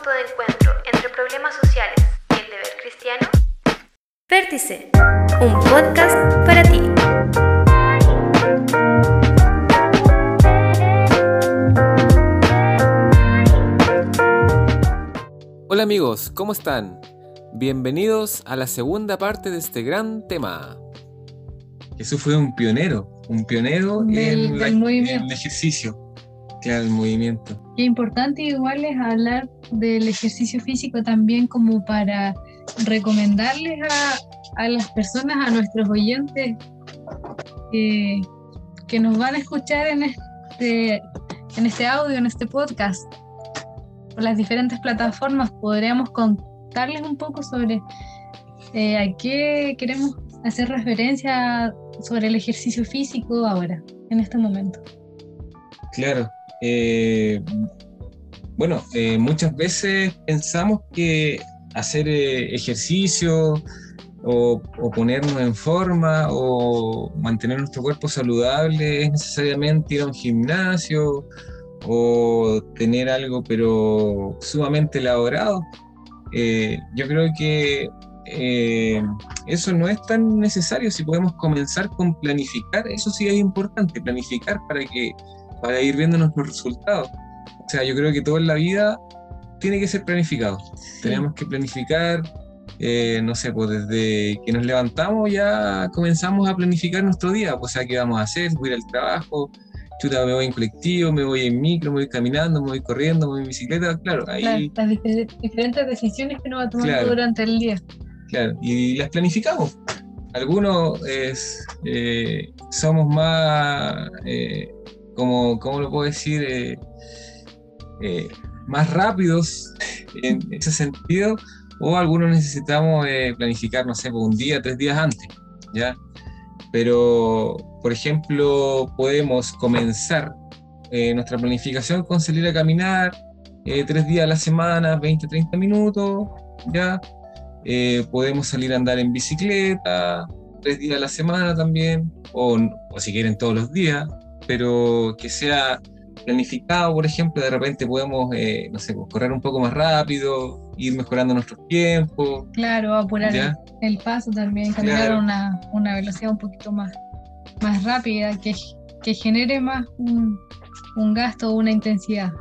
punto de encuentro entre problemas sociales y el deber cristiano? Vértice, un podcast para ti. Hola amigos, ¿cómo están? Bienvenidos a la segunda parte de este gran tema. Jesús fue un pionero, un pionero Del- en, la- del movimiento. en el ejercicio, que el movimiento. Qué importante igual es hablar del ejercicio físico también como para recomendarles a, a las personas, a nuestros oyentes que, que nos van a escuchar en este, en este audio, en este podcast, por las diferentes plataformas. Podríamos contarles un poco sobre eh, a qué queremos hacer referencia sobre el ejercicio físico ahora, en este momento. Claro. Eh, bueno, eh, muchas veces pensamos que hacer eh, ejercicio o, ponernos en forma o mantener nuestro cuerpo saludable es necesariamente ir a un gimnasio o tener algo pero sumamente elaborado. Yo creo que eso no es tan necesario si podemos comenzar con planificar, eso sí es importante, planificar para que para ir viendo nuestros resultados. O sea, yo creo que todo en la vida tiene que ser planificado. Tenemos que planificar, eh, no sé, pues desde que nos levantamos ya comenzamos a planificar nuestro día, pues, o sea, qué vamos a hacer, voy a ir al trabajo, chuta, me voy en colectivo, me voy en micro, me voy caminando, me voy corriendo, me voy en bicicleta, claro, ahí, Claro, las difer- diferentes decisiones que uno va tomando Claro. durante el día. Claro, y las planificamos. Algunos es, eh, somos más, eh, como, ¿cómo lo puedo decir? Eh, eh, más rápidos en ese sentido, o algunos necesitamos eh, planificar, no sé, por un día, tres días antes, ¿ya? Pero, por ejemplo, podemos comenzar eh, nuestra planificación con salir a caminar eh, tres días a la semana, 20, 30 minutos, ¿ya? Eh, podemos salir a andar en bicicleta tres días a la semana también, o, o si quieren todos los días, pero que sea planificado, por ejemplo, de repente podemos, eh, no sé, pues, correr un poco más rápido, ir mejorando nuestros tiempos, Claro, apurar el, ¿ya? el paso también, caminar Claro. a una, una velocidad un poquito más, más rápida, que, que genere más un, un gasto o una intensidad.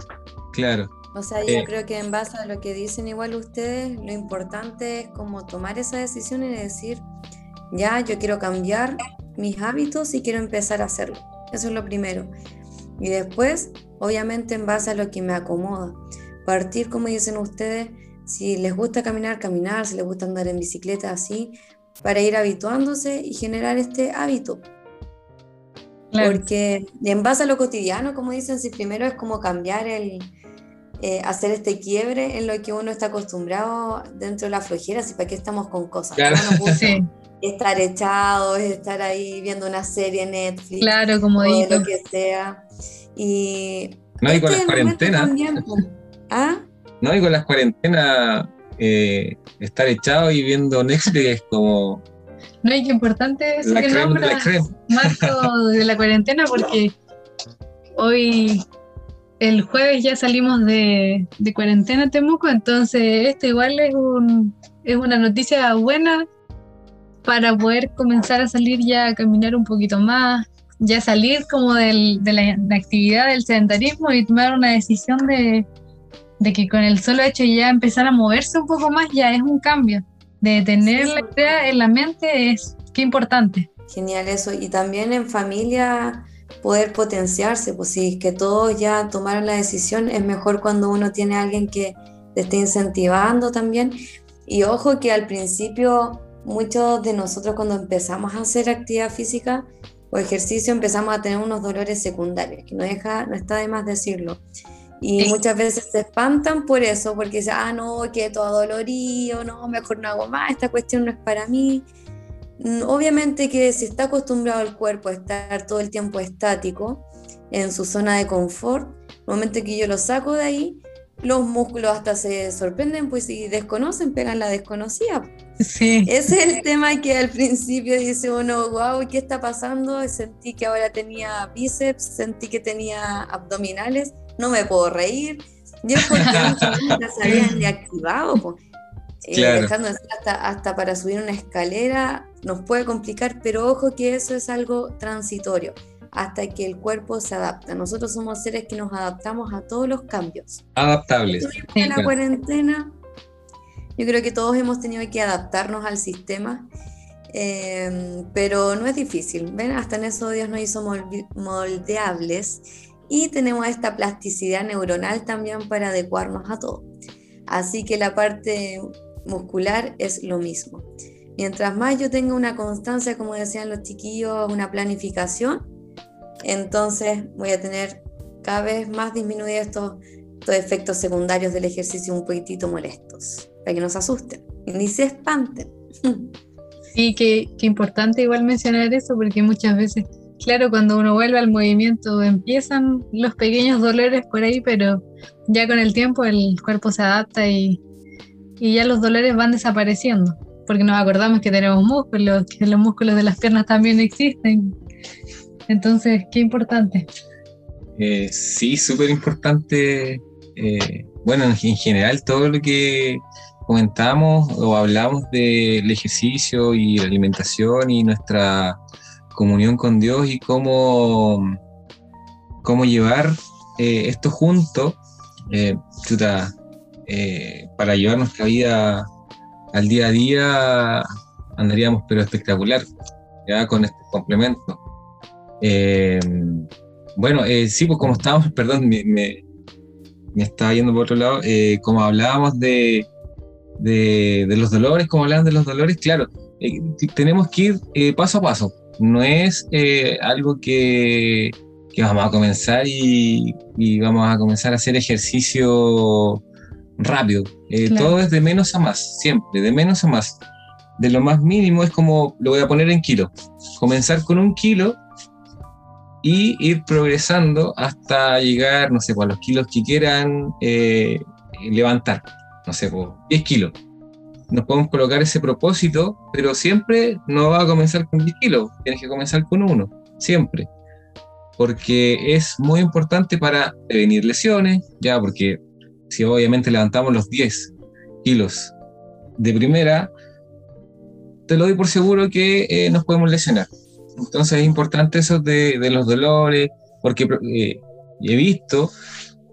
Claro, O sea, yo Eh. creo que en base a lo que dicen igual ustedes, lo importante es como tomar esa decisión y decir, ya, yo quiero cambiar mis hábitos y quiero empezar a hacerlo. Eso es lo primero. Y después, obviamente, en base a lo que me acomoda. Partir, como dicen ustedes, si les gusta caminar, caminar, si les gusta andar en bicicleta, así, para ir habituándose y generar este hábito. Claro, Porque en base a lo cotidiano, como dicen, si primero es como cambiar el, eh, hacer este quiebre en lo que uno está acostumbrado dentro de la flojera, si para qué estamos con cosas. Claro. No nos gusta sí, estar echados, estar ahí viendo una serie en Netflix claro, como o digo. lo que sea. Y no, y con este las es cuarentenas, también. ¿Ah? no, y con las cuarentenas, eh, estar echado y viendo Netflix es como No, y qué importante eso la que nombras. Marco, de la cuarentena, porque hoy, el jueves ya salimos de, de cuarentena en Temuco, entonces esto igual es, un, es una noticia buena para poder comenzar a salir ya a caminar un poquito más, ya salir como del- de la, la actividad del sedentarismo y tomar una decisión de, de que con el solo hecho ya empezar a moverse un poco más ya es un cambio. De tener Sí, la idea en la mente es qué importante. Genial eso. Y también en familia poder potenciarse, pues si es que todos ya tomaron la decisión, es mejor cuando uno tiene a alguien que te esté incentivando también. Y ojo que al principio muchos de nosotros cuando empezamos a hacer actividad física o ejercicio empezamos a tener unos dolores secundarios, que no deja, no está de más decirlo. Y Sí. muchas veces se espantan por eso, porque dicen, ah, no, que todo dolorido, no, mejor no hago más, esta cuestión no es para mí. Mm, Obviamente que si está acostumbrado el cuerpo a estar todo el tiempo estático en su zona de confort, el momento que yo lo saco de ahí, los músculos hasta se sorprenden, pues si desconocen, pegan la desconocida. Sí. Ese es el tema que al principio dice uno, wow, ¿qué está pasando? Sentí que ahora tenía bíceps, sentí que tenía abdominales, no me puedo reír, 10 porque nunca se habían deactivado. Eh, dejando hasta, hasta para subir una escalera nos puede complicar, pero ojo que eso es algo transitorio hasta que el cuerpo se adapta. Nosotros somos seres que nos adaptamos a todos los cambios. Adaptables. En la cuarentena, yo creo que todos hemos tenido que adaptarnos al sistema, eh, pero no es difícil. ¿Ven? Hasta en eso Dios nos hizo moldeables y tenemos esta plasticidad neuronal también para adecuarnos a todo. Así que la parte muscular es lo mismo. Mientras más yo tenga una constancia, como decían los chiquillos, una planificación, entonces voy a tener cada vez más disminuidos estos, efectos secundarios del ejercicio un poquitito molestos, para que no se asusten ni se espanten. Sí, qué, qué importante igual mencionar eso, porque muchas veces, claro, cuando uno vuelve al movimiento empiezan los pequeños dolores por ahí, pero ya con el tiempo el cuerpo se adapta y, y ya los dolores van desapareciendo, porque nos acordamos que tenemos músculos, que los músculos de las piernas también existen. Entonces, qué importante. Eh, sí, súper importante. Eh, bueno, en, general todo lo que comentamos o hablamos del ejercicio y la alimentación y nuestra comunión con Dios y cómo, cómo llevar eh, esto junto para llevar nuestra vida al día a día andaríamos pero espectacular ya con este complemento. Eh, bueno, eh, sí, pues como estábamos, perdón, me, me, estaba yendo por otro lado, eh, como hablábamos de, de, los dolores, como hablaban de los dolores, claro, tenemos que ir paso a paso, no es algo que, que, vamos a comenzar y, y, vamos a comenzar a hacer ejercicio rápido, todo es de menos a más, siempre, de menos a más. De lo más mínimo es como, lo voy a poner en kilo, comenzar con un kilo y ir progresando hasta llegar, no sé, pues, a los kilos que quieran eh, levantar, no sé, pues, 10 kilos. Nos podemos colocar ese propósito, pero siempre no va a comenzar con 10 kilos, tienes que comenzar con uno, siempre. Porque es muy importante para prevenir lesiones, ya, porque si obviamente levantamos los 10 kilos de primera, te lo doy por seguro que eh, nos podemos lesionar. Entonces es importante eso de, los dolores, porque eh, he visto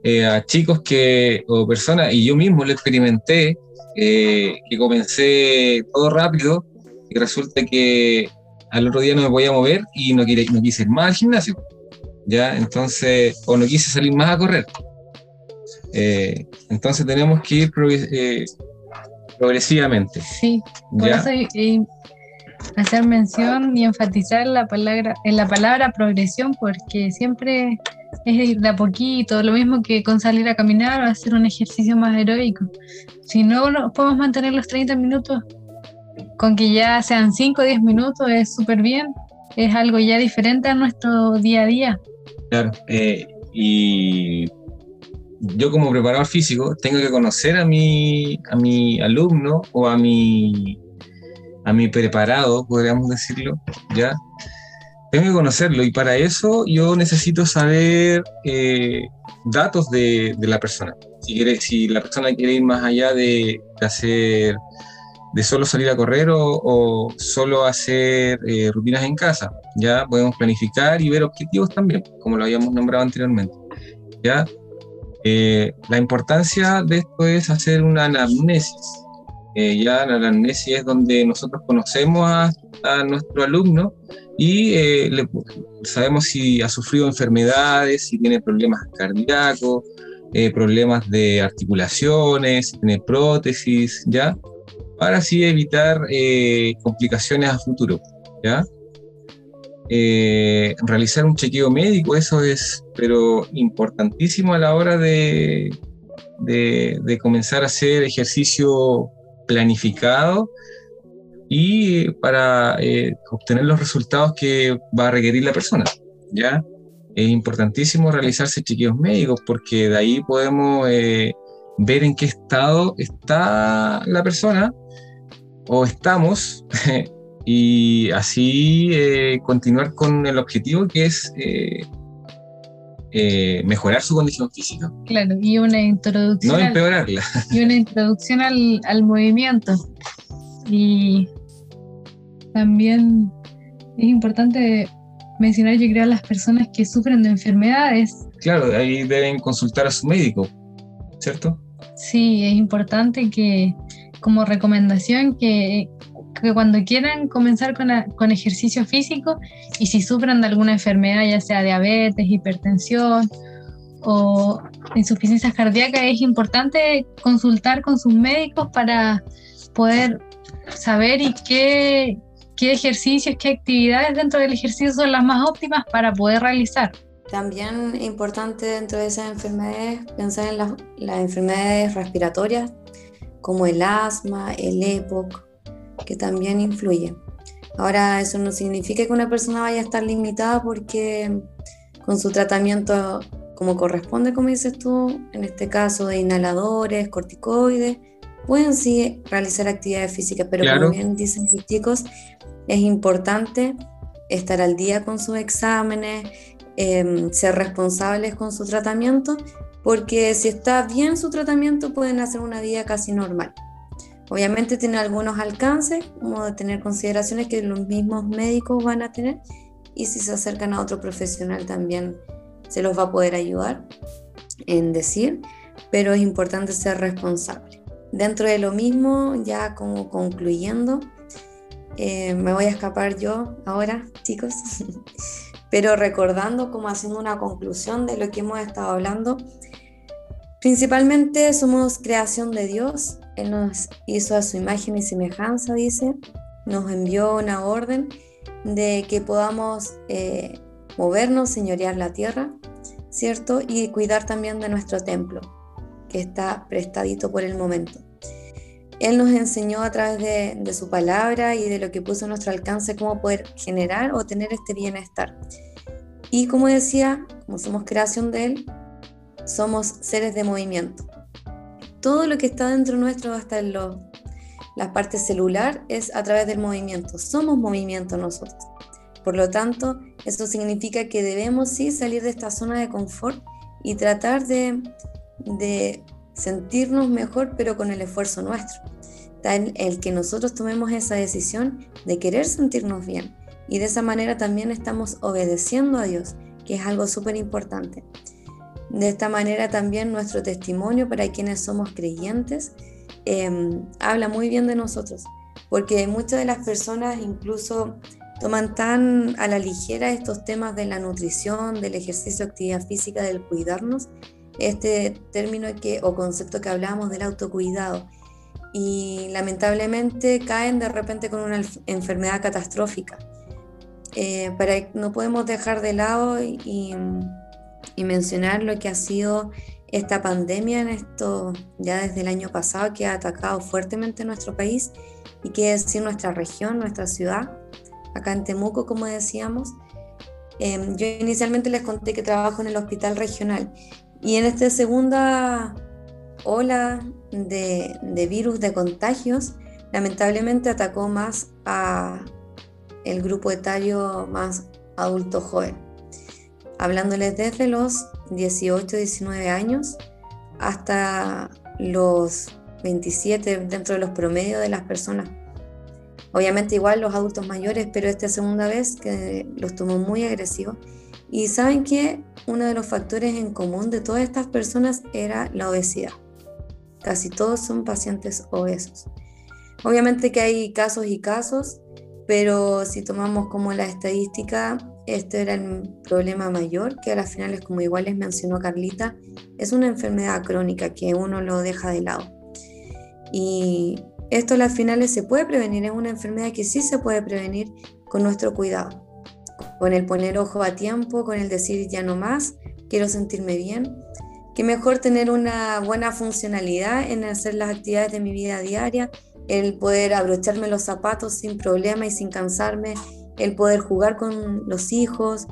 eh, a chicos que, o personas, y yo mismo lo experimenté, eh, que comencé todo rápido y resulta que al otro día no me podía mover y no, quise, no quise ir más al gimnasio. ¿ya? Entonces, o no quise salir más a correr. entonces tenemos que ir progresivamente. Sí, por eso hacer mención y enfatizar la palabra, en la palabra progresión porque siempre es de a poquito, lo mismo que con salir a caminar o hacer un ejercicio más heroico. Si no podemos mantener los 30 minutos, con que ya sean 5 o 10 minutos es súper bien, es algo ya diferente a nuestro día a día. Claro, eh, y yo como preparador físico tengo que conocer a mi, a mi alumno o a mi a mi preparado, podríamos decirlo, ¿ya? Tengo que conocerlo y para eso yo necesito saber eh, datos de, la persona. Si, la persona quiere ir más allá de, hacer, de solo salir a correr o, solo hacer eh, rutinas en casa, ya podemos planificar y ver objetivos también, como lo habíamos nombrado anteriormente. ¿ya? Eh, la importancia de esto es hacer una anamnesis, eh, ya la anamnesis es donde nosotros conocemos a, nuestro alumno y eh, sabemos si ha sufrido enfermedades, si tiene problemas cardíacos, eh, problemas de articulaciones, si tiene prótesis, ¿ya? Para así evitar complicaciones a futuro, ¿ya? realizar un chequeo médico, eso es, pero importantísimo a la hora de, de comenzar a hacer ejercicio planificado y para eh, obtener los resultados que va a requerir la persona. ¿ya? Es importantísimo realizarse chequeos médicos porque de ahí podemos eh, ver en qué estado está la persona o estamos y así eh, continuar con el objetivo que es eh, mejorar su condición física. Claro, y una introducción. No empeorarla. y una introducción al, al movimiento. Y también es importante mencionar, yo creo, a las personas que sufren de enfermedades. Claro, ahí deben consultar a su médico, ¿cierto? Sí, es importante que, como recomendación, que, que cuando quieran comenzar con, con, ejercicio físico y si sufren de alguna enfermedad, ya sea diabetes, hipertensión o insuficiencia cardíaca, es importante consultar con sus médicos para poder saber y qué, qué ejercicios, qué actividades dentro del ejercicio son las más óptimas para poder realizar. También importante dentro de esas enfermedades pensar en las, las enfermedades respiratorias como el asma, el EPOC, que también influyen. Ahora, eso no significa que una persona vaya a estar limitada porque con su tratamiento como corresponde, como dices tú, en este caso de inhaladores, corticoides, pueden sí realizar actividades físicas, pero como bien dicen los chicos, es importante estar al día con sus exámenes, em, ser responsables con su tratamiento, porque si está bien su tratamiento pueden hacer una vida casi normal. Obviamente tiene algunos alcances, como de tener consideraciones que los mismos médicos van a tener, y si se acercan a otro profesional también se los va a poder ayudar en decir, pero es importante ser responsable. Dentro de lo mismo, ya como concluyendo, eh, me voy a escapar yo ahora, chicos, pero recordando como haciendo una conclusión de lo que hemos estado hablando, principalmente somos creación de Dios, Él nos hizo a su imagen y semejanza, dice, nos envió una orden de que podamos eh, movernos, señorear la tierra, ¿cierto? Y cuidar también de nuestro templo, que está prestadito por el momento. Él nos enseñó a través de, su palabra y de lo que puso a nuestro alcance cómo poder generar o tener este bienestar. Y como decía, como somos creación de Él, somos seres de movimiento. Todo lo que está dentro nuestro, hasta en la parte celular, es a través del movimiento. Somos movimiento nosotros. Por lo tanto, eso significa que debemos sí salir de esta zona de confort y tratar de, de sentirnos mejor, pero con el esfuerzo nuestro. Está el que nosotros tomemos esa decisión de querer sentirnos bien. Y de esa manera también estamos obedeciendo a Dios, que es algo súper importante. De esta manera también nuestro testimonio para quienes somos creyentes em, habla muy bien de nosotros, porque muchas de las personas incluso toman tan a la ligera estos temas de la nutrición, del ejercicio, actividad física, del cuidarnos, este término que, o concepto que hablábamos del autocuidado y lamentablemente caen de repente con una enfermedad catastrófica. Eh, para, no podemos dejar de lado y, y, mencionar lo que ha sido esta pandemia en esto ya desde el año pasado que ha atacado fuertemente nuestro país y que decir nuestra región, nuestra ciudad, acá en Temuco como decíamos. Eh, yo inicialmente les conté que trabajo en el hospital regional y en esta segunda ola de, virus de contagios, lamentablemente atacó más a el grupo etario más adulto joven, hablándoles desde los 18, 19 años hasta los 27 dentro de los promedios de las personas. Obviamente igual los adultos mayores, pero esta segunda vez que los tomó muy agresivos y saben que uno de los factores en común de todas estas personas era la obesidad. Casi todos son pacientes obesos. Obviamente que hay casos y casos, pero si tomamos como la estadística, este era el problema mayor, que a las finales, como igual les mencionó Carlita, es una enfermedad crónica que uno lo deja de lado. Y esto a las finales se puede prevenir, es una enfermedad que sí se puede prevenir con nuestro cuidado con el poner ojo a tiempo, con el decir ya no más, quiero sentirme bien, que mejor tener una buena funcionalidad en hacer las actividades de mi vida diaria, el poder abrocharme los zapatos sin problema y sin cansarme, el poder jugar con los hijos,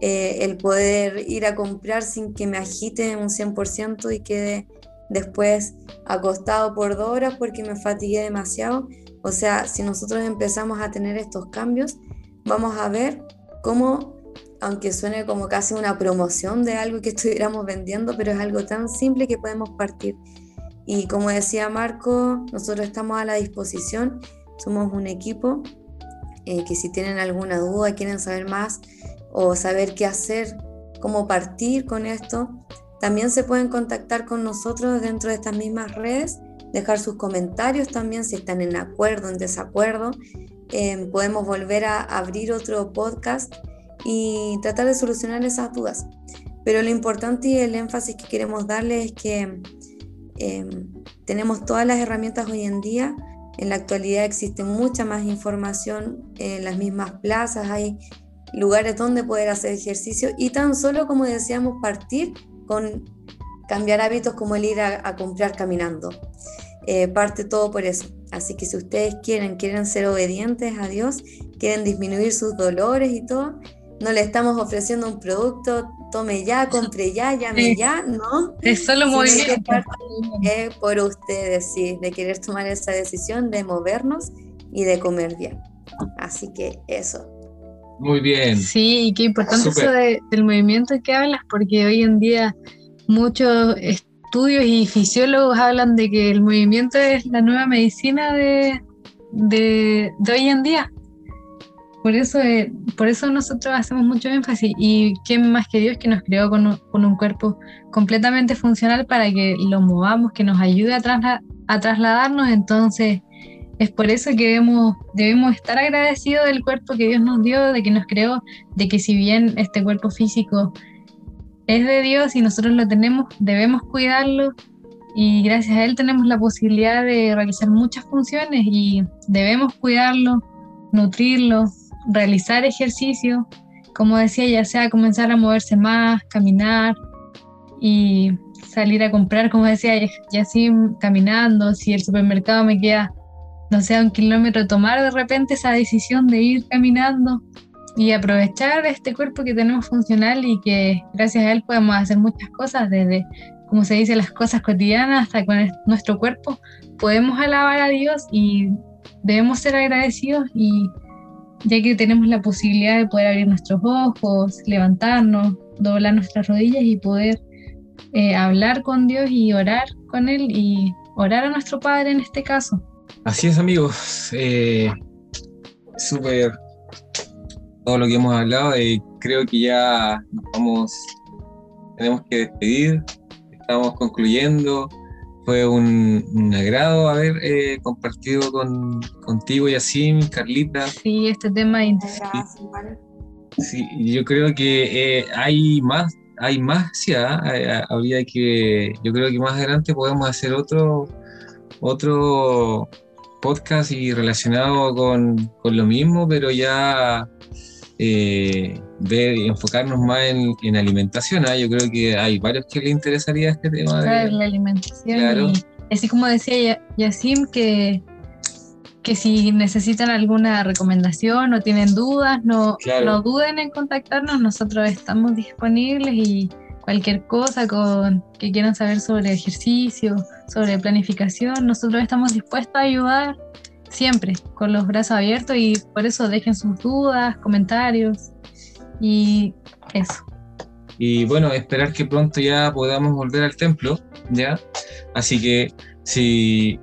eh, el poder ir a comprar sin que me agite un 100% y quede después acostado por dos horas porque me fatigué demasiado. O sea, si nosotros empezamos a tener estos cambios, vamos a ver cómo aunque suene como casi una promoción de algo que estuviéramos vendiendo, pero es algo tan simple que podemos partir. Y como decía Marco, nosotros estamos a la disposición, somos un equipo eh, que si tienen alguna duda, quieren saber más o saber qué hacer, cómo partir con esto, también se pueden contactar con nosotros dentro de estas mismas redes, dejar sus comentarios también si están en acuerdo, en desacuerdo. Eh, podemos volver a abrir otro podcast y tratar de solucionar esas dudas. Pero lo importante y el énfasis que queremos darle es que eh, tenemos todas las herramientas hoy en día. En la actualidad existe mucha más información en las mismas plazas, hay lugares donde poder hacer ejercicio y tan solo, como decíamos, partir con cambiar hábitos como el ir a, comprar caminando. Eh, parte todo por eso. Así que si ustedes quieren, quieren ser obedientes a Dios, quieren disminuir sus dolores y todo, no le estamos ofreciendo un producto, tome ya, compre ya, llame ya, ¿no? Es solo movimiento. Es por ustedes, sí, de querer tomar esa decisión de movernos y de comer bien. Así que eso. Muy bien. Sí, y qué importante eso del movimiento que hablas, porque hoy en día muchos estudios y fisiólogos hablan de que el movimiento es la nueva medicina de, de, de hoy en día. Por eso, eh, por eso nosotros hacemos mucho énfasis. Y quién más que Dios que nos creó con un, con un cuerpo completamente funcional para que lo movamos, que nos ayude a, a trasladarnos. Entonces, es por eso que debemos, debemos estar agradecidos del cuerpo que Dios nos dio, de que nos creó, de que si bien este cuerpo físico es de Dios y nosotros lo tenemos, debemos cuidarlo y gracias a Él tenemos la posibilidad de realizar muchas funciones y debemos cuidarlo, nutrirlo, realizar ejercicio, como decía, ya sea comenzar a moverse más, caminar y salir a comprar, como decía, ya así caminando, si el supermercado me queda, no sé, un kilómetro, tomar de repente esa decisión de ir caminando y aprovechar este cuerpo que tenemos funcional y que gracias a él podemos hacer muchas cosas, desde, como se dice, las cosas cotidianas hasta con nuestro cuerpo, podemos alabar a Dios y debemos ser agradecidos y ya que tenemos la posibilidad de poder abrir nuestros ojos, levantarnos, doblar nuestras rodillas y poder eh, hablar con Dios y orar con Él y orar a nuestro Padre en este caso. Así es amigos, eh, súper todo lo que hemos hablado y creo que ya nos vamos, tenemos que despedir, estamos concluyendo fue un, agrado haber eh, compartido con, contigo, Yacim, Carlita. Sí, este tema es Sí, yo creo que eh, hay más, hay más, sí, ¿ah? eh, habría que, yo creo que más adelante podemos hacer otro, otro podcast y relacionado con, con lo mismo, pero ya eh, ver y enfocarnos más en, alimentación. ¿ah? Yo creo que hay varios que les interesaría este tema. de, la alimentación. Y así como decía Yacim, que, que si necesitan alguna recomendación o tienen dudas, no, no duden en contactarnos. Nosotros estamos disponibles y cualquier cosa con, que quieran saber sobre ejercicio, sobre planificación, nosotros estamos dispuestos a ayudar siempre con los brazos abiertos y por eso dejen sus dudas, comentarios y eso. Y bueno, esperar que pronto ya podamos volver al templo, ¿ya? Así que si,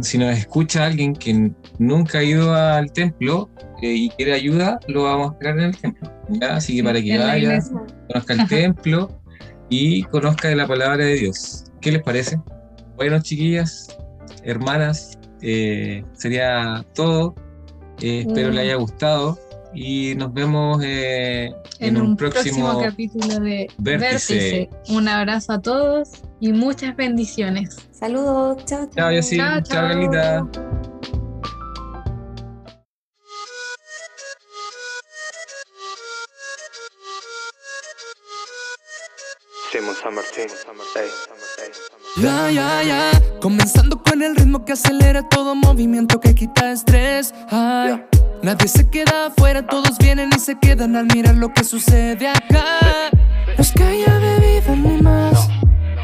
si nos escucha alguien que nunca ha ido al templo eh, y quiere ayuda, lo vamos a esperar en el templo, ¿ya? Así que para que vaya, conozca el templo y conozca de la palabra de Dios. ¿Qué les parece? Bueno, chiquillas, hermanas, eh, sería todo. Eh, espero le haya gustado y nos vemos eh, en, un, próximo, capítulo de Vértice. Un abrazo a todos y muchas bendiciones. Saludos, chao, chao. Chao, chao, chao, Ya, ya, ya. Comenzando con el ritmo que acelera todo movimiento que quita estrés. Ay, nadie se queda afuera, todos vienen y se quedan al mirar lo que sucede acá. No es que haya bebido ni más,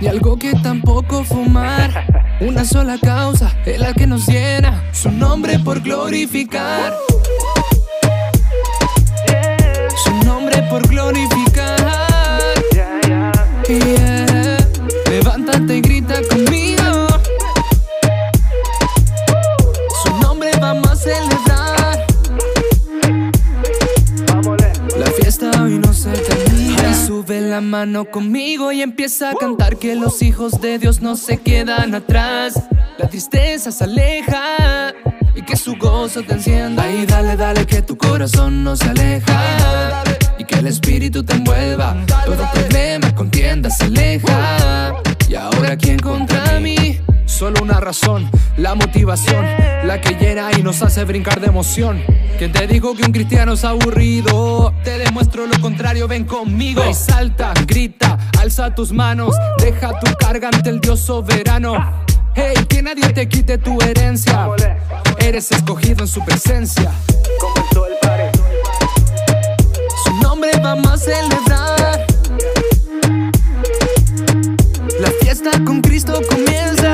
ni algo que tampoco fumar. Una sola causa es la que nos llena, su nombre por glorificar. Su nombre por glorificar mano conmigo y empieza a cantar que los hijos de Dios no se quedan atrás. La tristeza se aleja y que su gozo te encienda. Y dale, dale, que tu corazón no se aleja y que el espíritu te envuelva. Todo problema, contienda se aleja. Y ahora, ¿quién contra mí? Solo una razón, la motivación, la que llena y nos hace brincar de emoción. ¿Quién te dijo que un cristiano es aburrido? Te demuestro lo contrario, ven conmigo. Y salta, grita, alza tus manos, deja tu carga ante el Dios soberano. Hey, que nadie te quite tu herencia. Eres escogido en su presencia. Su nombre vamos a celebrar. La fiesta con Cristo comienza.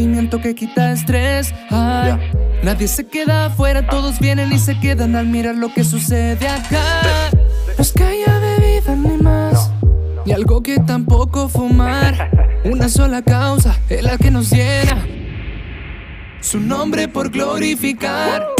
Movimiento que quita estrés. Ay, Nadie se queda afuera, todos vienen y se quedan al mirar lo que sucede acá. No es que haya bebido ni más, ni algo que tampoco fumar. Una sola causa es la que nos llena. Su nombre por glorificar.